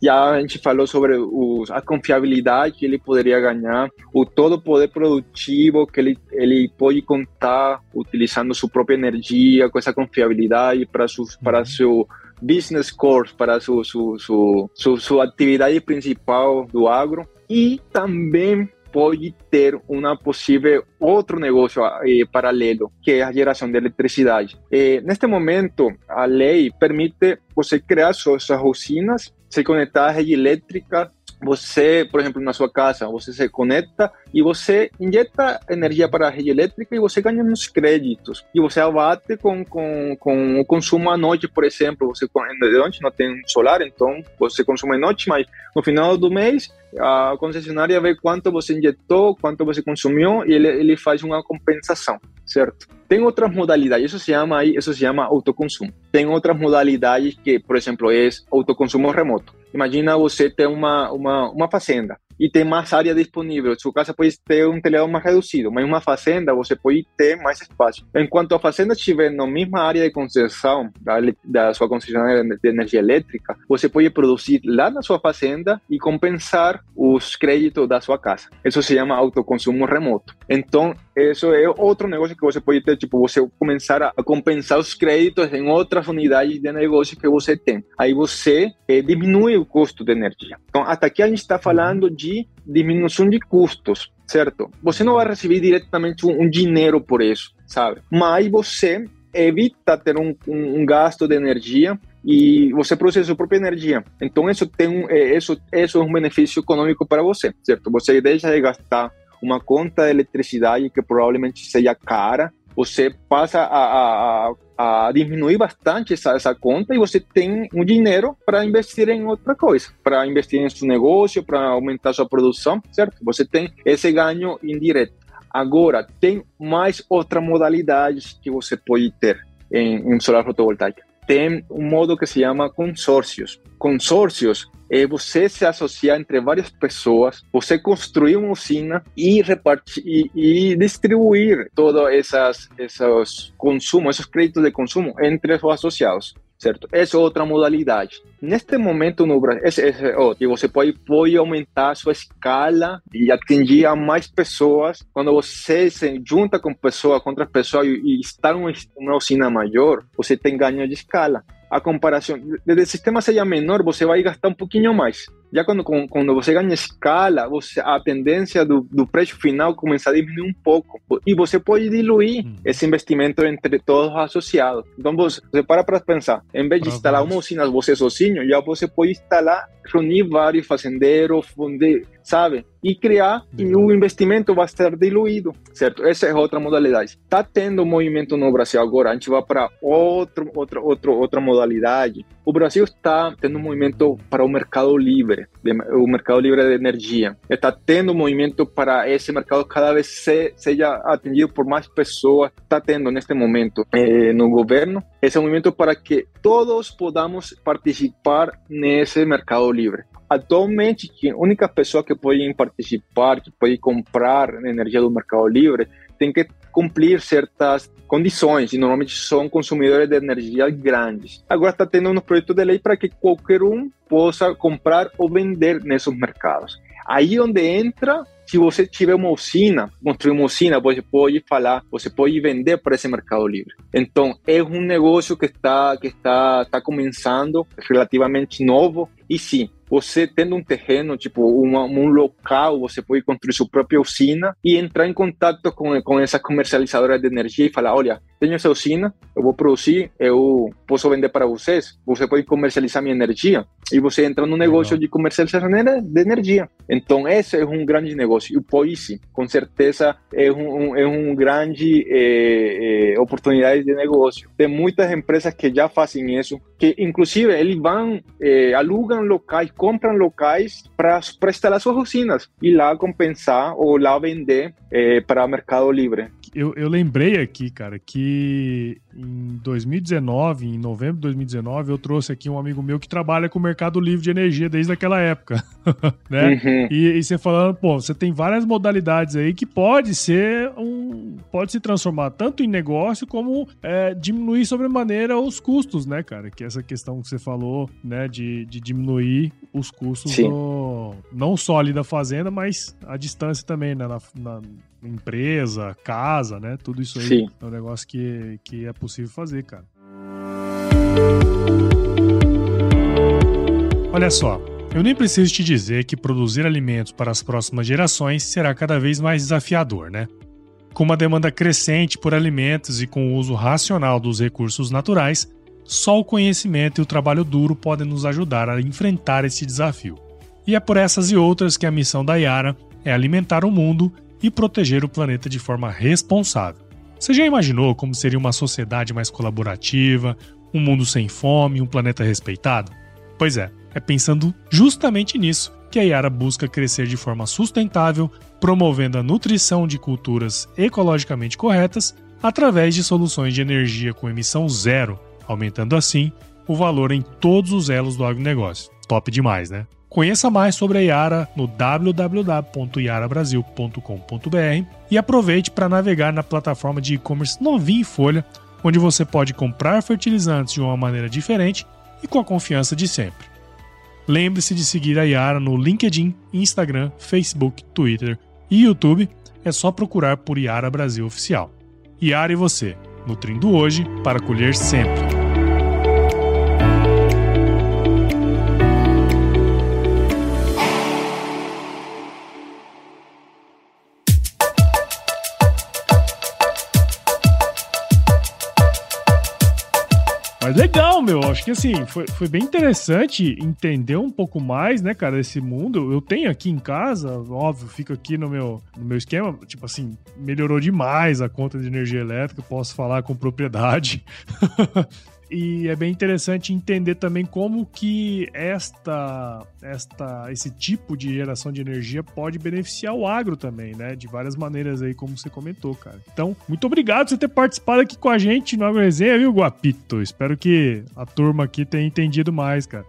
já a gente falou sobre os, a confiabilidade que ele poderia ganhar, o todo o poder produtivo que ele, ele pode contar utilizando sua própria energia, com essa confiabilidade para, su, para seu business course, para su, su, su, su, sua atividade principal do agro. E também pode ter uma possível outro negócio eh, paralelo, que é a geração de eletricidade. Eh, neste momento, a lei permite você criar suas usinas, se conectar à rede elétrica você, por exemplo, na sua casa, você se conecta e você injeta energia para a rede elétrica e você ganha uns créditos. E você abate com, com, com o consumo à noite, por exemplo. Você de noite não tem solar, então você consome à noite, mas no final do mês a concessionária vê quanto você injetou, quanto você consumiu e ele, ele faz uma compensação, certo? Tem outras modalidades, isso se chama isso se chama autoconsumo. Tem outras modalidades que, por exemplo, é autoconsumo remoto. Imagina você ter uma, uma, uma fazenda e tem mais área disponível. Sua casa pode ter um telhado mais reduzido, mas uma fazenda você pode ter mais espaço. Enquanto a fazenda estiver na mesma área de concessão da, da sua concessionária de energia elétrica, você pode produzir lá na sua fazenda e compensar os créditos da sua casa. Isso se chama autoconsumo remoto. Então, isso é outro negócio que você pode ter, tipo, você começar a compensar os créditos em outras unidades de negócio que você tem. Aí você eh, diminui o custo de energia. Então, até aqui a gente está falando de diminuição de custos, certo? Você não vai receber diretamente um, um dinheiro por isso, sabe? Mas você evita ter um, um, um, gasto de energia e você produz a sua própria energia. Então isso tem um, é, isso, isso é um benefício econômico para você, certo? Você deixa de gastar uma conta de eletricidade que provavelmente seja cara você passa a, a, a diminuir bastante essa, essa conta e você tem um dinheiro para investir em outra coisa, para investir em seu negócio, para aumentar sua produção, certo? Você tem esse ganho indireto. Agora, tem mais outra modalidade que você pode ter em, em solar fotovoltaica. Tem um modo que se chama consórcios. Consórcios é você se associar entre várias pessoas, você construir uma usina e repartir e, e distribuir todos esses, esses consumos, esses créditos de consumo entre os associados certo? Essa é outra modalidade. Neste momento no Brasil, esse, esse, oh, você pode, pode aumentar a sua escala e atingir a mais pessoas. Quando você se junta com pessoas, com outras pessoas e, e está em uma usina maior, você tem ganho de escala. A comparação, desde o sistema seja menor, você vai gastar um pouquinho mais. Já quando, quando você ganha escala, você, a tendência do, do preço final começa a diminuir um pouco. E você pode diluir hum. esse investimento entre todos os associados. Então, você, você para para pensar. Em vez de instalar uma usina você sozinho, já você pode instalar, reunir vários fazendeiros, fundir, sabe? E criar, e o investimento vai ser diluído, certo? Essa é outra modalidade. Está tendo movimento no Brasil agora, a gente vai para outro, outra, outra, outra modalidade. O Brasil está tendo um movimento para o mercado livre, o mercado livre de energia. Está tendo um movimento para esse mercado cada vez se, seja atendido por mais pessoas. Está tendo neste momento eh, no governo esse movimento para que todos podamos participar nesse mercado livre. Atualmente, a única pessoa que pode participar, que pode comprar energia do mercado livre, tem que cumprir certas condições e normalmente são consumidores de energia grandes. Agora está tendo um projeto de lei para que qualquer um possa comprar ou vender nesses mercados. Aí onde entra se você tiver uma usina, construir uma usina, você pode falar, você pode vender para esse mercado livre. Então, é um negócio que está que está está começando, relativamente novo, e sim, você tendo um terreno, tipo uma, um local, você pode construir sua própria usina e entrar em contato com, com essa comercializadora de energia e falar, olha, tenho essa usina, eu vou produzir, eu posso vender para vocês, você pode comercializar minha energia e você entra no negócio de comercialização de energia. Então, esse é um grande negócio. E o Poise, com certeza, é um, é um grande é, é, oportunidade de negócio. Tem muitas empresas que já fazem isso, que inclusive eles vão, é, alugam locais, compram locais para instalar suas usinas e lá compensar ou lá vender é, para mercado livre. Eu, eu lembrei aqui, cara, que em 2019, em novembro de 2019, eu trouxe aqui um amigo meu que trabalha com o mercado livre de energia desde aquela época, né? Uhum. E, e, você falando, pô, você tem várias modalidades aí que pode ser um, pode se transformar tanto em negócio como é, diminuir sobremaneira os custos, né, cara? Que é essa questão que você falou, né, de, de diminuir os custos do, não só ali da fazenda, mas a distância também, né, na, na empresa, casa, né? Tudo isso aí Sim. é um negócio que, que é possível fazer, cara. Olha só, eu nem preciso te dizer que produzir alimentos para as próximas gerações será cada vez mais desafiador, né? Com uma demanda crescente por alimentos e com o uso racional dos recursos naturais, só o conhecimento e o trabalho duro podem nos ajudar a enfrentar esse desafio. E é por essas e outras que a missão da Yara é alimentar o mundo e proteger o planeta de forma responsável. Você já imaginou como seria uma sociedade mais colaborativa, um mundo sem fome, um planeta respeitado? Pois é, é pensando justamente nisso que a Yara busca crescer de forma sustentável, promovendo a nutrição de culturas ecologicamente corretas através de soluções de energia com emissão zero, aumentando assim o valor em todos os elos do agronegócio. Top demais, né? Conheça mais sobre a Yara no www.yarabrasil.com.br e aproveite para navegar na plataforma de e-commerce novinha em folha, onde você pode comprar fertilizantes de uma maneira diferente e com a confiança de sempre. Lembre-se de seguir a Yara no LinkedIn, Instagram, Facebook, Twitter e YouTube. É só procurar por Yara Brasil Oficial. Yara e você, nutrindo hoje para colher sempre. Mas legal, meu. Acho que assim, foi, foi bem interessante entender um pouco mais, né, cara, desse mundo. Eu tenho aqui em casa, óbvio, fico aqui no meu, no meu esquema. Tipo assim, melhorou demais a conta de energia elétrica, posso falar com propriedade. e é bem interessante entender também como que esta, esta, esse tipo de geração de energia pode beneficiar o agro também, né? De várias maneiras aí, como você comentou, cara. Então, muito obrigado por você ter participado aqui com a gente no Agro Resenha, viu, Guapito? Espero que a turma aqui tenha entendido mais, cara.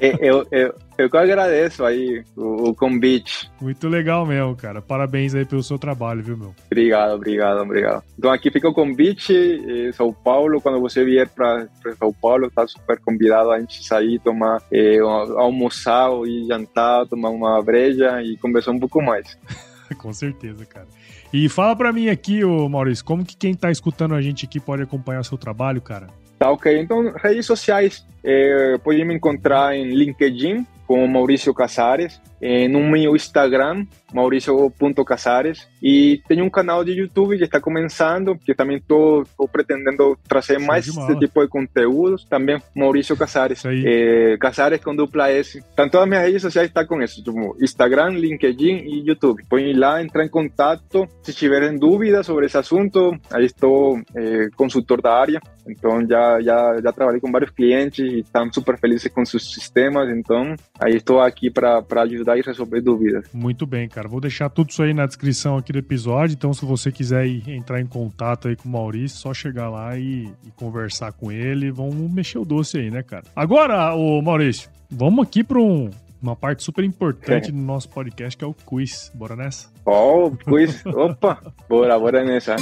é, eu, eu, eu que agradeço aí o, o, convite. Muito legal mesmo, cara. Parabéns aí pelo seu trabalho, viu, meu? Obrigado, obrigado, obrigado. Então aqui fica o convite. Eh, São Paulo, quando você vier para São Paulo, tá super convidado a gente sair, tomar, eh, almoçar e jantar, tomar uma breja e conversar um pouco mais. Com certeza, cara. E fala para mim aqui, ô Maurício, como que quem tá escutando a gente aqui pode acompanhar seu trabalho, cara? Tá ok. Então, redes sociais, é, pode me encontrar em LinkedIn com Maurício Casares, no meu Instagram, mauricio.casares, e tenho um canal de YouTube que está começando, que também estou pretendendo trazer Show mais esse tipo de conteúdos, também Maurício Casares, eh, Casares com dupla S. Então, todas as minhas redes sociais estão com isso, tipo Instagram, LinkedIn e YouTube. Põe lá, entrar em contato, se tiverem dúvidas sobre esse assunto, aí estou eh, consultor da área, então já, já, já trabalhei com vários clientes e estão super felizes com seus sistemas, então aí estou aqui para ajudar e resolver dúvidas. Muito bem, cara. Vou deixar tudo isso aí na descrição aqui do episódio, então se você quiser ir, entrar em contato aí com o Maurício, só chegar lá e, e conversar com ele, vamos mexer o doce aí, né, cara? Agora, o Maurício, vamos aqui para um, uma parte super importante é. do nosso podcast, que é o quiz. Bora nessa? Ó, oh, quiz. Opa, bora, bora nessa.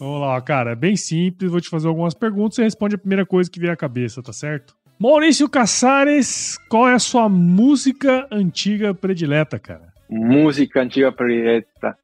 Vamos lá, cara. É bem simples. Vou te fazer algumas perguntas e responde a primeira coisa que vier à cabeça, tá certo? Maurício Caçares, qual é a sua música antiga predileta, cara? Música antiga predileta.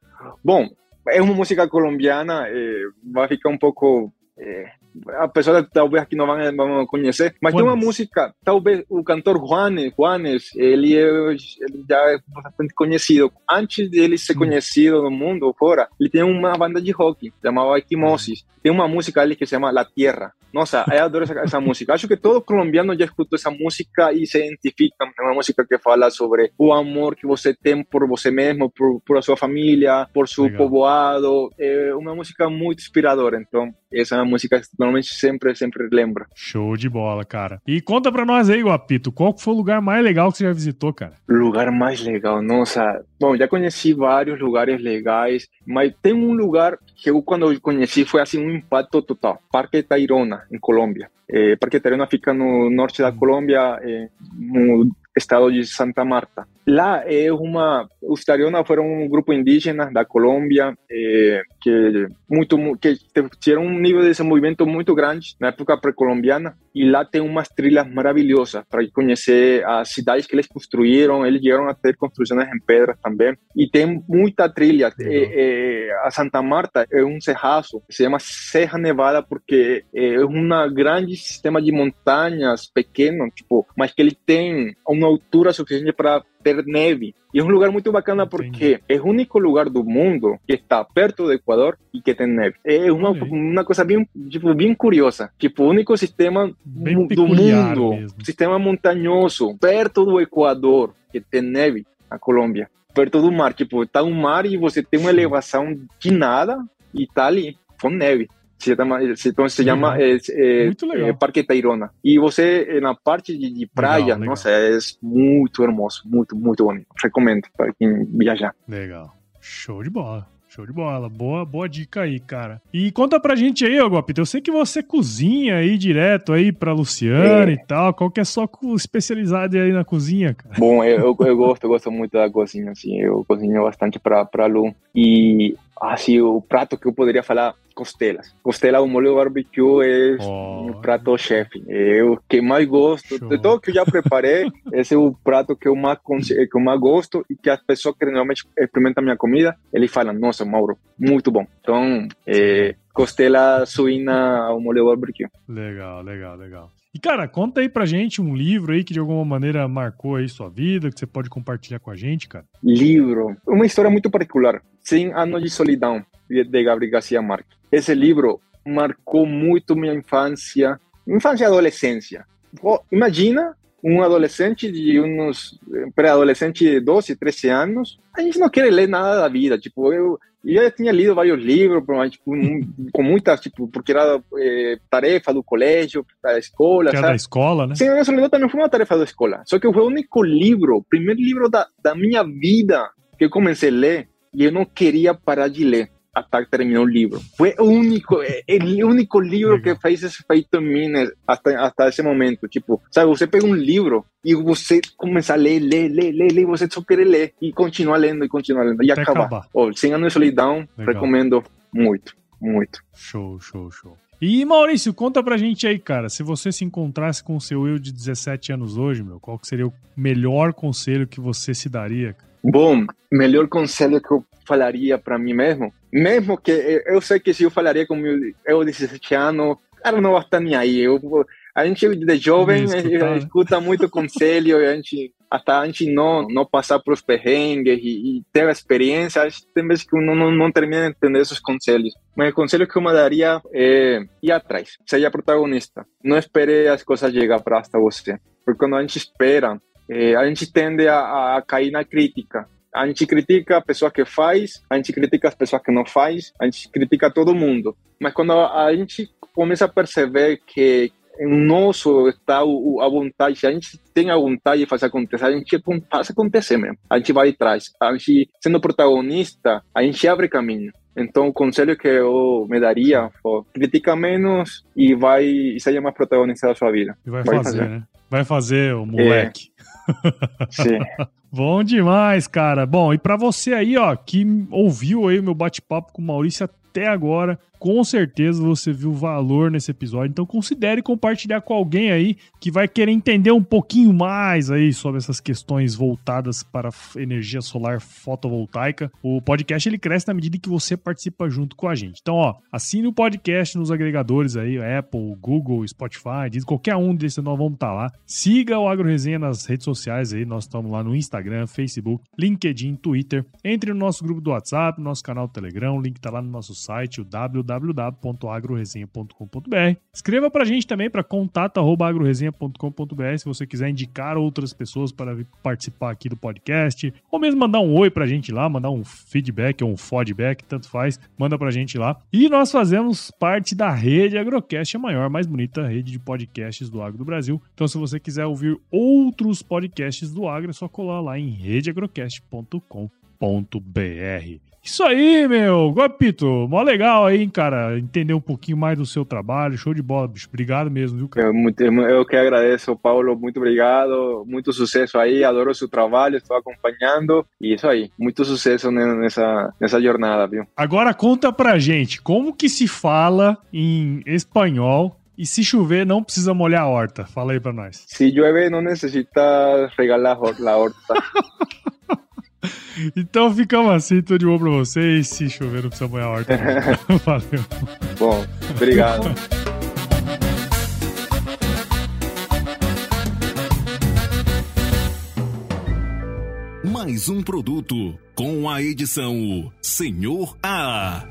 Bom, é uma música colombiana, eh, vai ficar um pouco eh, a pessoa talvez aqui não vão, vão conhecer, mas Juanes. tem uma música, talvez o cantor Juanes, Juanes ele, é, ele já é bastante conhecido. Antes dele ser conhecido no mundo fora, ele tem uma banda de rock chamada Equimosis. Tem uma música ali que se chama La Tierra. Nossa, eu adoro essa, essa música. Acho que todo colombiano já escutou essa música e se identifica. É uma música que fala sobre o amor que você tem por você mesmo, por, por a sua família, por seu Legal. povoado. É uma música muito inspiradora. Então, essa é uma música que normalmente sempre, sempre lembra. Show de bola, cara. E conta pra nós aí, Guapito, qual foi o lugar mais legal que você já visitou, cara? Lugar mais legal, nossa. Bom, já conheci vários lugares legais, mas tem um lugar que eu, quando eu conheci, foi assim um impacto total. Parque Tayrona, em Colômbia. É, Parque Tayrona fica no norte da Colômbia, no estado de Santa Marta. Lá é uma, os Tairona foram um grupo indígena da Colômbia é, que muito que tiveram um nível de desenvolvimento muito grande na época pré-colombiana e lá tem umas trilhas maravilhosas para conhecer as cidades que eles construíram. Eles chegaram a ter construções em pedras também e tem muita trilha. É, é, a Santa Marta é um cerraço, se chama Serra Nevada porque é um grande sistema de montanhas pequeno, tipo, mas que ele tem uma altura suficiente para ter neve. E é um lugar muito bacana porque é o único lugar do mundo que está perto do Equador e que tem neve. É uma, uma coisa bem, tipo, bem curiosa. Tipo, o único sistema bem do mundo, mesmo. sistema montanhoso, perto do Equador, que tem neve, a Colômbia. Perto do mar, tipo, está um mar e você tem uma elevação de nada e está ali, com neve se chama, então se chama é, é, Parque Tayrona. E você, na parte de, de praia, legal, legal. nossa, é muito hermoso, muito, muito bonito. Recomendo para quem viajar. Legal. Show de bola. Show de bola. Boa, boa dica aí, cara. E conta pra gente aí, ô Guapito. Eu sei que você cozinha aí direto aí pra Luciana é. e tal. Qual que é a sua especialidade aí na cozinha, cara? Bom, eu, eu, eu gosto, eu gosto muito da cozinha, assim. Eu cozinho bastante pra, pra Lu. E, assim, o prato que eu poderia falar costelas. Costela ao molho barbecue é oh. um prato chefe. É o que mais gosto. Show. De todo que eu já preparei, esse é o prato que eu mais, que eu mais gosto e que as pessoas que normalmente experimentam minha comida, eles falam, nossa, Mauro, muito bom. Então, é, costela suína ao molho barbecue. Legal, legal, legal. E, cara, conta aí pra gente um livro aí que de alguma maneira marcou aí sua vida, que você pode compartilhar com a gente, cara. Livro. Uma história muito particular. 100 anos de solidão, de Gabriel Garcia Marques. Esse livro marcou muito minha infância, infância e adolescência. Imagina um adolescente de uns pré-adolescente de 12, 13 anos, a gente não quer ler nada da vida, tipo, eu, eu já tinha lido vários livros, tipo, com muita, tipo, porque era é, tarefa do colégio, da escola, que sabe? da escola, né? Sim, a Soledad também foi uma tarefa da escola, só que foi o único livro, o primeiro livro da, da minha vida que eu comecei a ler e eu não queria parar de ler hasta que terminó el libro. Fue único, eh, el único libro que fez ese efecto en mí hasta, hasta ese momento. Tipo, sabe, você pega un libro y você comienza a leer, leer, leer, leer, leer você só querer ler y continua lendo y continua lendo y acaba. Oh, 100 anos de solidão, Legal. recomendo muito, muito. Show, show, show. E Maurício, conta pra gente aí, cara, se você se encontrasse com o seu eu de 17 anos hoje, meu, qual seria o melhor conselho que você se daria? Bom, melhor conselho que eu falaria para mim mesmo, mesmo que eu sei que se eu falaria com meu eu de 17 anos, cara, não vai estar nem aí. Eu, a gente de jovem escuta, escuta muito conselho, a gente até a gente não não passar por os perrengues e, e ter a experiência, tem vezes que não, não, não termina de entender esses conselhos. Mas o conselho que eu me daria é ir atrás, seja protagonista. Não espere as coisas chegar para você. Porque quando a gente espera, é, a gente tende a, a cair na crítica. A gente critica a pessoa que faz, a gente critica as pessoas que não faz, a gente critica todo mundo. Mas quando a gente começa a perceber que nosso está a vontade, se a gente tem a vontade de fazer acontecer, a gente faz acontecer mesmo. A gente vai atrás. A gente, sendo protagonista, a gente abre caminho. Então, o conselho que eu me daria foi critica menos e vai e seja mais protagonista da sua vida. E vai, vai fazer, fazer, né? Vai fazer, o moleque. É. Sim. Bom demais, cara. Bom, e para você aí, ó, que ouviu aí o meu bate-papo com o Maurício até agora, com certeza você viu valor nesse episódio, então considere compartilhar com alguém aí que vai querer entender um pouquinho mais aí sobre essas questões voltadas para energia solar fotovoltaica. O podcast ele cresce na medida que você participa junto com a gente. Então, ó, assine o podcast nos agregadores aí, Apple, Google, Spotify, qualquer um desses nós vamos estar tá lá. Siga o Agro Resenha nas redes sociais aí, nós estamos lá no Instagram, Facebook, LinkedIn, Twitter. Entre no nosso grupo do WhatsApp, nosso canal do Telegram, o link tá lá no nosso site, o www www.agroresenha.com.br. Escreva pra gente também para contato@agroresenha.com.br se você quiser indicar outras pessoas para participar aqui do podcast, ou mesmo mandar um oi pra gente lá, mandar um feedback ou um feedback, tanto faz, manda pra gente lá. E nós fazemos parte da rede Agrocast, a maior, mais bonita rede de podcasts do agro do Brasil. Então se você quiser ouvir outros podcasts do agro, é só colar lá em redeagrocast.com.br. Isso aí, meu. Guapito, mó legal aí, cara. Entender um pouquinho mais do seu trabalho. Show de bola, bicho. Obrigado mesmo, viu, cara? Eu, muito, eu que agradeço, Paulo. Muito obrigado. Muito sucesso aí. Adoro o seu trabalho. Estou acompanhando. E isso aí. Muito sucesso nessa, nessa jornada, viu? Agora conta pra gente como que se fala em espanhol e se chover, não precisa molhar a horta. Fala aí pra nós. Se llueve, não necessita regar a horta. Então ficamos assim, tudo de bom pra vocês. Se chover, não precisa molhar a horta. Valeu. Bom, obrigado. Mais um produto com a edição Senhor A.